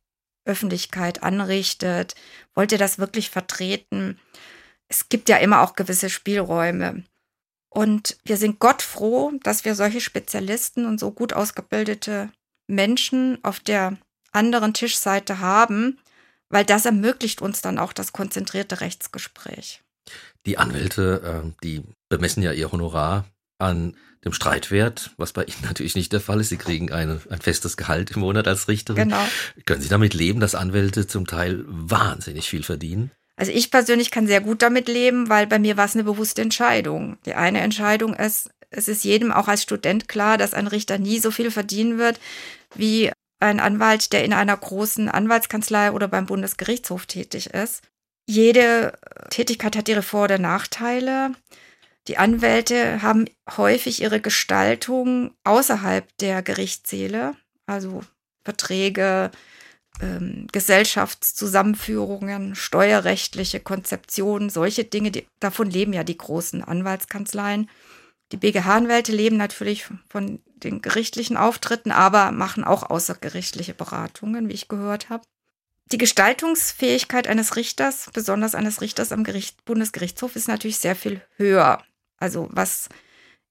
Öffentlichkeit anrichtet. Wollt ihr das wirklich vertreten? Es gibt ja immer auch gewisse Spielräume. Und wir sind Gott froh, dass wir solche Spezialisten und so gut ausgebildete Menschen auf der anderen Tischseite haben, weil das ermöglicht uns dann auch das konzentrierte Rechtsgespräch. Die Anwälte, äh, die bemessen ja ihr Honorar an dem Streitwert, was bei Ihnen natürlich nicht der Fall ist. Sie kriegen eine, ein festes Gehalt im Monat als Richterin. Genau. Können Sie damit leben, dass Anwälte zum Teil wahnsinnig viel verdienen? Also ich persönlich kann sehr gut damit leben, weil bei mir war es eine bewusste Entscheidung. Die eine Entscheidung ist, es ist jedem auch als Student klar, dass ein Richter nie so viel verdienen wird wie ein Anwalt, der in einer großen Anwaltskanzlei oder beim Bundesgerichtshof tätig ist. Jede Tätigkeit hat ihre Vor- oder Nachteile. Die Anwälte haben häufig ihre Gestaltung außerhalb der Gerichtssäle, also Verträge, ähm, Gesellschaftszusammenführungen, steuerrechtliche Konzeptionen, solche Dinge, die, davon leben ja die großen Anwaltskanzleien. Die BGH-Anwälte leben natürlich von den gerichtlichen Auftritten, aber machen auch außergerichtliche Beratungen, wie ich gehört habe. Die Gestaltungsfähigkeit eines Richters, besonders eines Richters am Gericht, Bundesgerichtshof, ist natürlich sehr viel höher. Also was,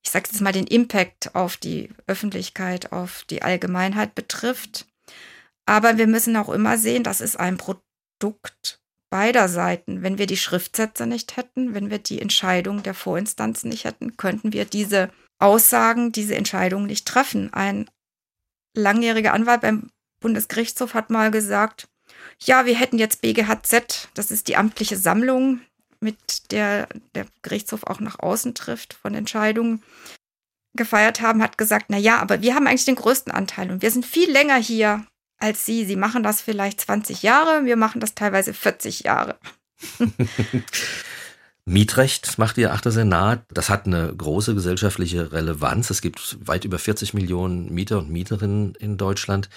ich sage jetzt mal, den Impact auf die Öffentlichkeit, auf die Allgemeinheit betrifft. Aber wir müssen auch immer sehen, das ist ein Produkt beider Seiten. Wenn wir die Schriftsätze nicht hätten, wenn wir die Entscheidung der Vorinstanzen nicht hätten, könnten wir diese Aussagen, diese Entscheidungen nicht treffen. Ein langjähriger Anwalt beim Bundesgerichtshof hat mal gesagt, ja, wir hätten jetzt BGHZ, das ist die amtliche Sammlung, mit der der Gerichtshof auch nach außen trifft von Entscheidungen, gefeiert haben, hat gesagt, na ja, aber wir haben eigentlich den größten Anteil und wir sind viel länger hier als Sie. Sie machen das vielleicht 20 Jahre, wir machen das teilweise 40 Jahre. Mietrecht macht Ihr achter Senat. Das hat eine große gesellschaftliche Relevanz. Es gibt weit über 40 Millionen Mieter und Mieterinnen in Deutschland.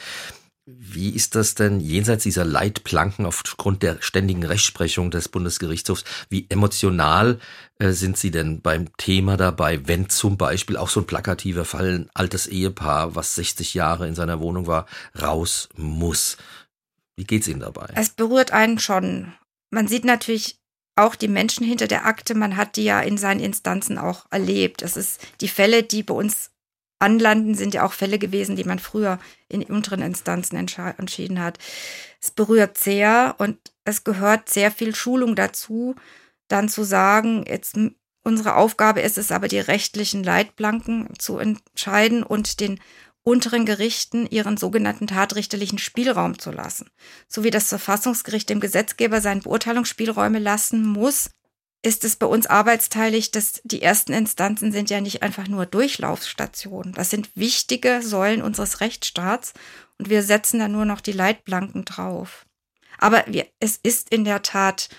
Wie ist das denn jenseits dieser Leitplanken aufgrund der ständigen Rechtsprechung des Bundesgerichtshofs? Wie emotional äh, sind Sie denn beim Thema dabei, wenn zum Beispiel auch so ein plakativer Fall, ein altes Ehepaar, was 60 Jahre in seiner Wohnung war, raus muss? Wie geht's Ihnen dabei? Es berührt einen schon. Man sieht natürlich auch die Menschen hinter der Akte, man hat die ja in seinen Instanzen auch erlebt. Es ist die Fälle, die bei uns anlanden, sind ja auch Fälle gewesen, die man früher in unteren Instanzen entschieden hat. Es berührt sehr und es gehört sehr viel Schulung dazu, dann zu sagen, jetzt unsere Aufgabe ist es aber, die rechtlichen Leitplanken zu entscheiden und den unteren Gerichten ihren sogenannten tatrichterlichen Spielraum zu lassen. So wie das Verfassungsgericht dem Gesetzgeber seinen Beurteilungsspielräume lassen muss, ist es bei uns arbeitsteilig, dass die ersten Instanzen sind ja nicht einfach nur Durchlaufstationen. Das sind wichtige Säulen unseres Rechtsstaats und wir setzen da nur noch die Leitplanken drauf. Aber wir, es ist in der Tat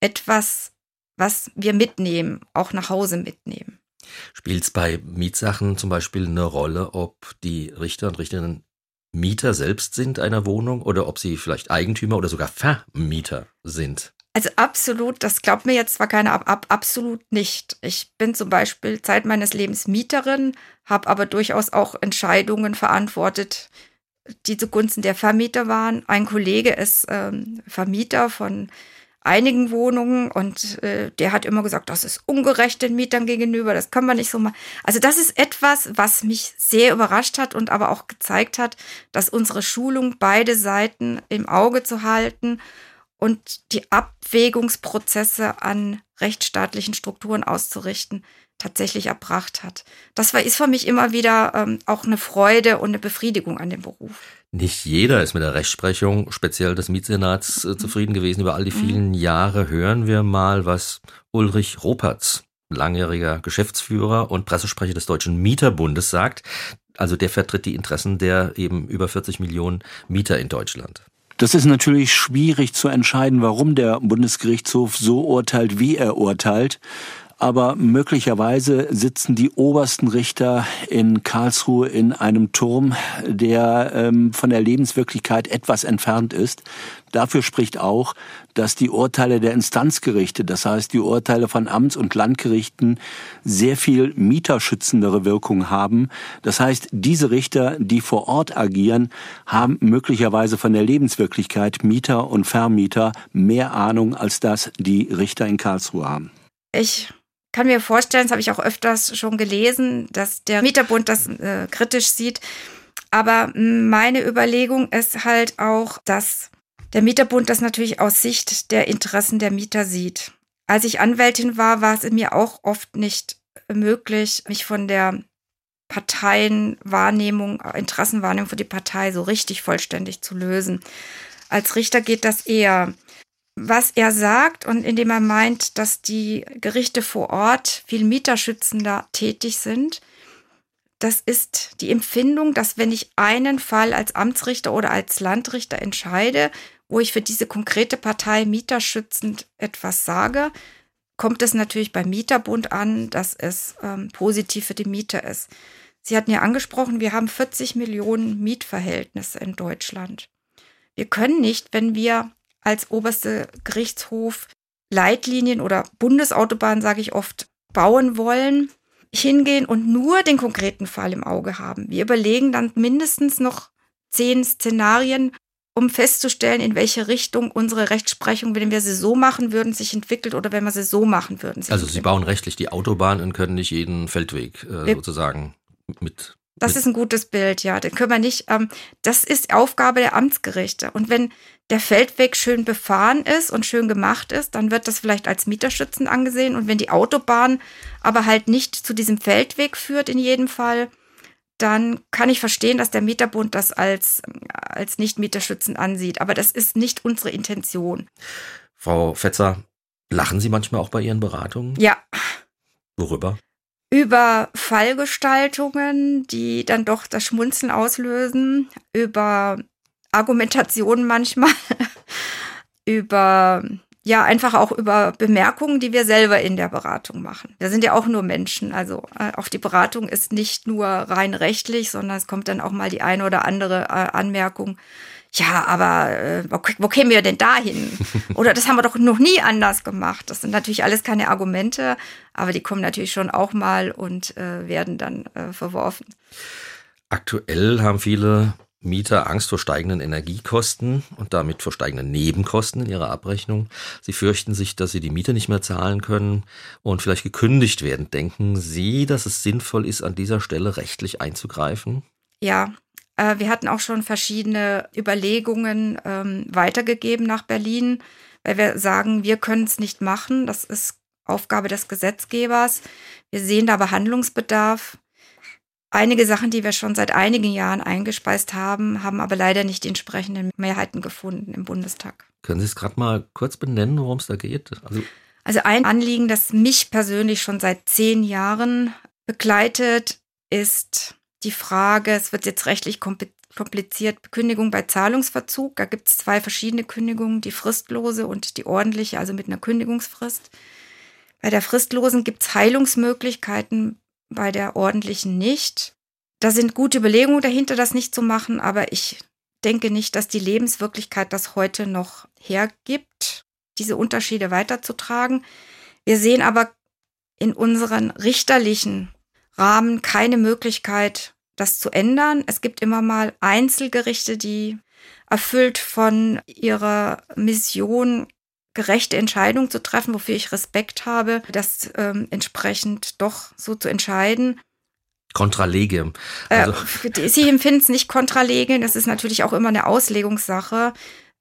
etwas, was wir mitnehmen, auch nach Hause mitnehmen. Spielt es bei Mietsachen zum Beispiel eine Rolle, ob die Richter und Richterinnen Mieter selbst sind einer Wohnung oder ob sie vielleicht Eigentümer oder sogar Vermieter sind? Also absolut, das glaubt mir jetzt zwar keiner, aber ab, absolut nicht. Ich bin zum Beispiel Zeit meines Lebens Mieterin, habe aber durchaus auch Entscheidungen verantwortet, die zugunsten der Vermieter waren. Ein Kollege ist ähm, Vermieter von einigen Wohnungen und äh, der hat immer gesagt, das ist ungerecht den Mietern gegenüber, das kann man nicht so machen. Also das ist etwas, was mich sehr überrascht hat und aber auch gezeigt hat, dass unsere Schulung beide Seiten im Auge zu halten und die Abwägungsprozesse an rechtsstaatlichen Strukturen auszurichten, tatsächlich erbracht hat. Das war, ist für mich immer wieder ähm, auch eine Freude und eine Befriedigung an dem Beruf. Nicht jeder ist mit der Rechtsprechung, speziell des Mietsenats, äh, zufrieden gewesen. Über all die mhm. vielen Jahre hören wir mal, was Ulrich Roperts, langjähriger Geschäftsführer und Pressesprecher des Deutschen Mieterbundes sagt. Also der vertritt die Interessen der eben über 40 Millionen Mieter in Deutschland. Das ist natürlich schwierig zu entscheiden, warum der Bundesgerichtshof so urteilt, wie er urteilt aber möglicherweise sitzen die obersten Richter in Karlsruhe in einem Turm, der ähm, von der Lebenswirklichkeit etwas entfernt ist. Dafür spricht auch, dass die Urteile der Instanzgerichte, das heißt die Urteile von Amts- und Landgerichten, sehr viel mieterschützendere Wirkung haben. Das heißt, diese Richter, die vor Ort agieren, haben möglicherweise von der Lebenswirklichkeit Mieter und Vermieter mehr Ahnung, als das die Richter in Karlsruhe haben. Ich kann mir vorstellen, das habe ich auch öfters schon gelesen, dass der Mieterbund das äh, kritisch sieht. Aber meine Überlegung ist halt auch, dass der Mieterbund das natürlich aus Sicht der Interessen der Mieter sieht. Als ich Anwältin war, war es mir auch oft nicht möglich, mich von der Parteienwahrnehmung, Interessenwahrnehmung für die Partei so richtig vollständig zu lösen. Als Richter geht das eher was er sagt und indem er meint, dass die Gerichte vor Ort viel mieterschützender tätig sind. Das ist die Empfindung, dass wenn ich einen Fall als Amtsrichter oder als Landrichter entscheide, wo ich für diese konkrete Partei mieterschützend etwas sage, kommt es natürlich beim Mieterbund an, dass es ähm, positiv für die Mieter ist. Sie hatten ja angesprochen, wir haben 40 Millionen Mietverhältnisse in Deutschland. Wir können nicht, wenn wir als oberste Gerichtshof Leitlinien oder Bundesautobahnen, sage ich oft, bauen wollen, hingehen und nur den konkreten Fall im Auge haben. Wir überlegen dann mindestens noch zehn Szenarien, um festzustellen, in welche Richtung unsere Rechtsprechung, wenn wir sie so machen würden, sich entwickelt oder wenn wir sie so machen würden. Also Sie bauen rechtlich die Autobahn und können nicht jeden Feldweg äh, sozusagen mit das ist ein gutes Bild, ja. Den können wir nicht. Ähm, das ist Aufgabe der Amtsgerichte. Und wenn der Feldweg schön befahren ist und schön gemacht ist, dann wird das vielleicht als Mieterschützen angesehen. Und wenn die Autobahn aber halt nicht zu diesem Feldweg führt in jedem Fall, dann kann ich verstehen, dass der Mieterbund das als, als nicht Mieterschützen ansieht. Aber das ist nicht unsere Intention. Frau Fetzer, Lachen Sie manchmal auch bei Ihren Beratungen? Ja. Worüber? Über Fallgestaltungen, die dann doch das Schmunzeln auslösen, über Argumentationen manchmal, über ja, einfach auch über Bemerkungen, die wir selber in der Beratung machen. Wir sind ja auch nur Menschen. Also äh, auch die Beratung ist nicht nur rein rechtlich, sondern es kommt dann auch mal die eine oder andere äh, Anmerkung. Ja, aber äh, wo, wo kämen wir denn dahin? Oder das haben wir doch noch nie anders gemacht. Das sind natürlich alles keine Argumente, aber die kommen natürlich schon auch mal und äh, werden dann äh, verworfen. Aktuell haben viele Mieter Angst vor steigenden Energiekosten und damit vor steigenden Nebenkosten in ihrer Abrechnung. Sie fürchten sich, dass sie die Miete nicht mehr zahlen können und vielleicht gekündigt werden. Denken Sie, dass es sinnvoll ist, an dieser Stelle rechtlich einzugreifen? Ja, äh, wir hatten auch schon verschiedene Überlegungen ähm, weitergegeben nach Berlin, weil wir sagen, wir können es nicht machen. Das ist Aufgabe des Gesetzgebers. Wir sehen da Behandlungsbedarf einige Sachen, die wir schon seit einigen Jahren eingespeist haben, haben aber leider nicht die entsprechenden Mehrheiten gefunden im Bundestag. Können Sie es gerade mal kurz benennen, worum es da geht? Also, also ein Anliegen, das mich persönlich schon seit zehn Jahren begleitet, ist die Frage, es wird jetzt rechtlich kompliziert, Kündigung bei Zahlungsverzug. Da gibt es zwei verschiedene Kündigungen, die fristlose und die ordentliche, also mit einer Kündigungsfrist. Bei der fristlosen gibt es Heilungsmöglichkeiten bei der ordentlichen nicht. Da sind gute Überlegungen dahinter, das nicht zu machen, aber ich denke nicht, dass die Lebenswirklichkeit das heute noch hergibt, diese Unterschiede weiterzutragen. Wir sehen aber in unseren richterlichen Rahmen keine Möglichkeit, das zu ändern. Es gibt immer mal Einzelgerichte, die erfüllt von ihrer Mission gerechte Entscheidung zu treffen, wofür ich Respekt habe, das ähm, entsprechend doch so zu entscheiden. Kontralegem. Also. Äh, Sie empfinden es nicht kontralegem, das ist natürlich auch immer eine Auslegungssache.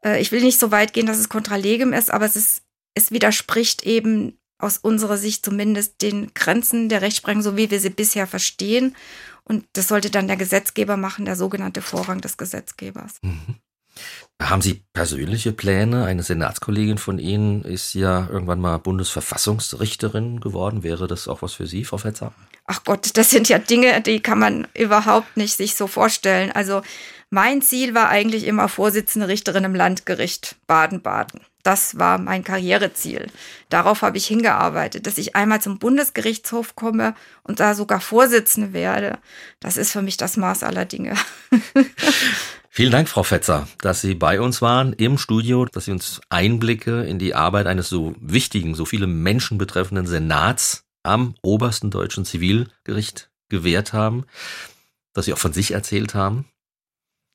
Äh, ich will nicht so weit gehen, dass es kontralegem ist, aber es ist, es widerspricht eben aus unserer Sicht zumindest den Grenzen der Rechtsprechung, so wie wir sie bisher verstehen. Und das sollte dann der Gesetzgeber machen, der sogenannte Vorrang des Gesetzgebers. Mhm. Haben Sie persönliche Pläne? Eine Senatskollegin von Ihnen ist ja irgendwann mal Bundesverfassungsrichterin geworden. Wäre das auch was für Sie, Frau Fetzer? Ach Gott, das sind ja Dinge, die kann man überhaupt nicht sich so vorstellen. Also mein Ziel war eigentlich immer Vorsitzende Richterin im Landgericht Baden-Baden. Das war mein Karriereziel. Darauf habe ich hingearbeitet, dass ich einmal zum Bundesgerichtshof komme und da sogar Vorsitzende werde. Das ist für mich das Maß aller Dinge. Vielen Dank, Frau Fetzer, dass Sie bei uns waren im Studio, dass Sie uns Einblicke in die Arbeit eines so wichtigen, so viele Menschen betreffenden Senats am obersten deutschen Zivilgericht gewährt haben, dass Sie auch von sich erzählt haben.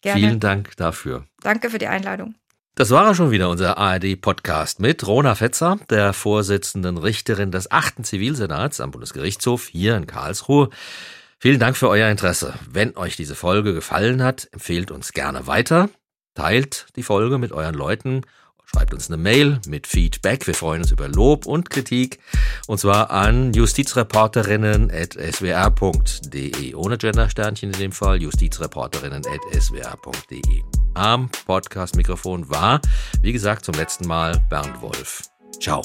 Gerne. Vielen Dank dafür. Danke für die Einladung. Das war schon wieder unser ARD-Podcast mit Rona Fetzer, der Vorsitzenden Richterin des achten Zivilsenats am Bundesgerichtshof hier in Karlsruhe. Vielen Dank für euer Interesse. Wenn euch diese Folge gefallen hat, empfehlt uns gerne weiter, teilt die Folge mit euren Leuten, schreibt uns eine Mail mit Feedback. Wir freuen uns über Lob und Kritik und zwar an justizreporterinnen.swr.de ohne Gendersternchen in dem Fall justizreporterinnen.swr.de. Am Podcast-Mikrofon war, wie gesagt, zum letzten Mal Bernd Wolf. Ciao.